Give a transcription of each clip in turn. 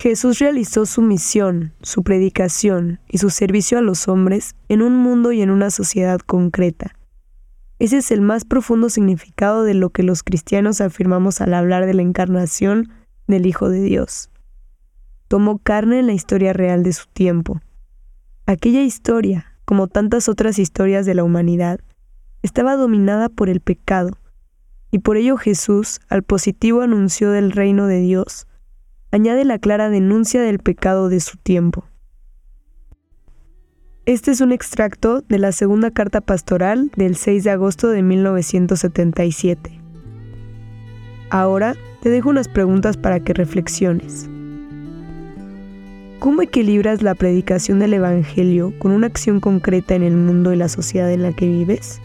Jesús realizó su misión, su predicación y su servicio a los hombres en un mundo y en una sociedad concreta. Ese es el más profundo significado de lo que los cristianos afirmamos al hablar de la encarnación del Hijo de Dios. Tomó carne en la historia real de su tiempo. Aquella historia, como tantas otras historias de la humanidad, estaba dominada por el pecado, y por ello Jesús, al positivo anuncio del reino de Dios, añade la clara denuncia del pecado de su tiempo. Este es un extracto de la segunda carta pastoral del 6 de agosto de 1977. Ahora te dejo unas preguntas para que reflexiones. ¿Cómo equilibras la predicación del Evangelio con una acción concreta en el mundo y la sociedad en la que vives?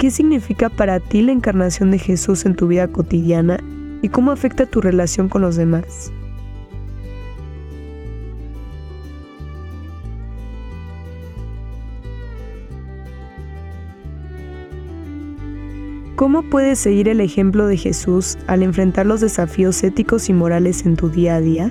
¿Qué significa para ti la encarnación de Jesús en tu vida cotidiana y cómo afecta tu relación con los demás? ¿Cómo puedes seguir el ejemplo de Jesús al enfrentar los desafíos éticos y morales en tu día a día?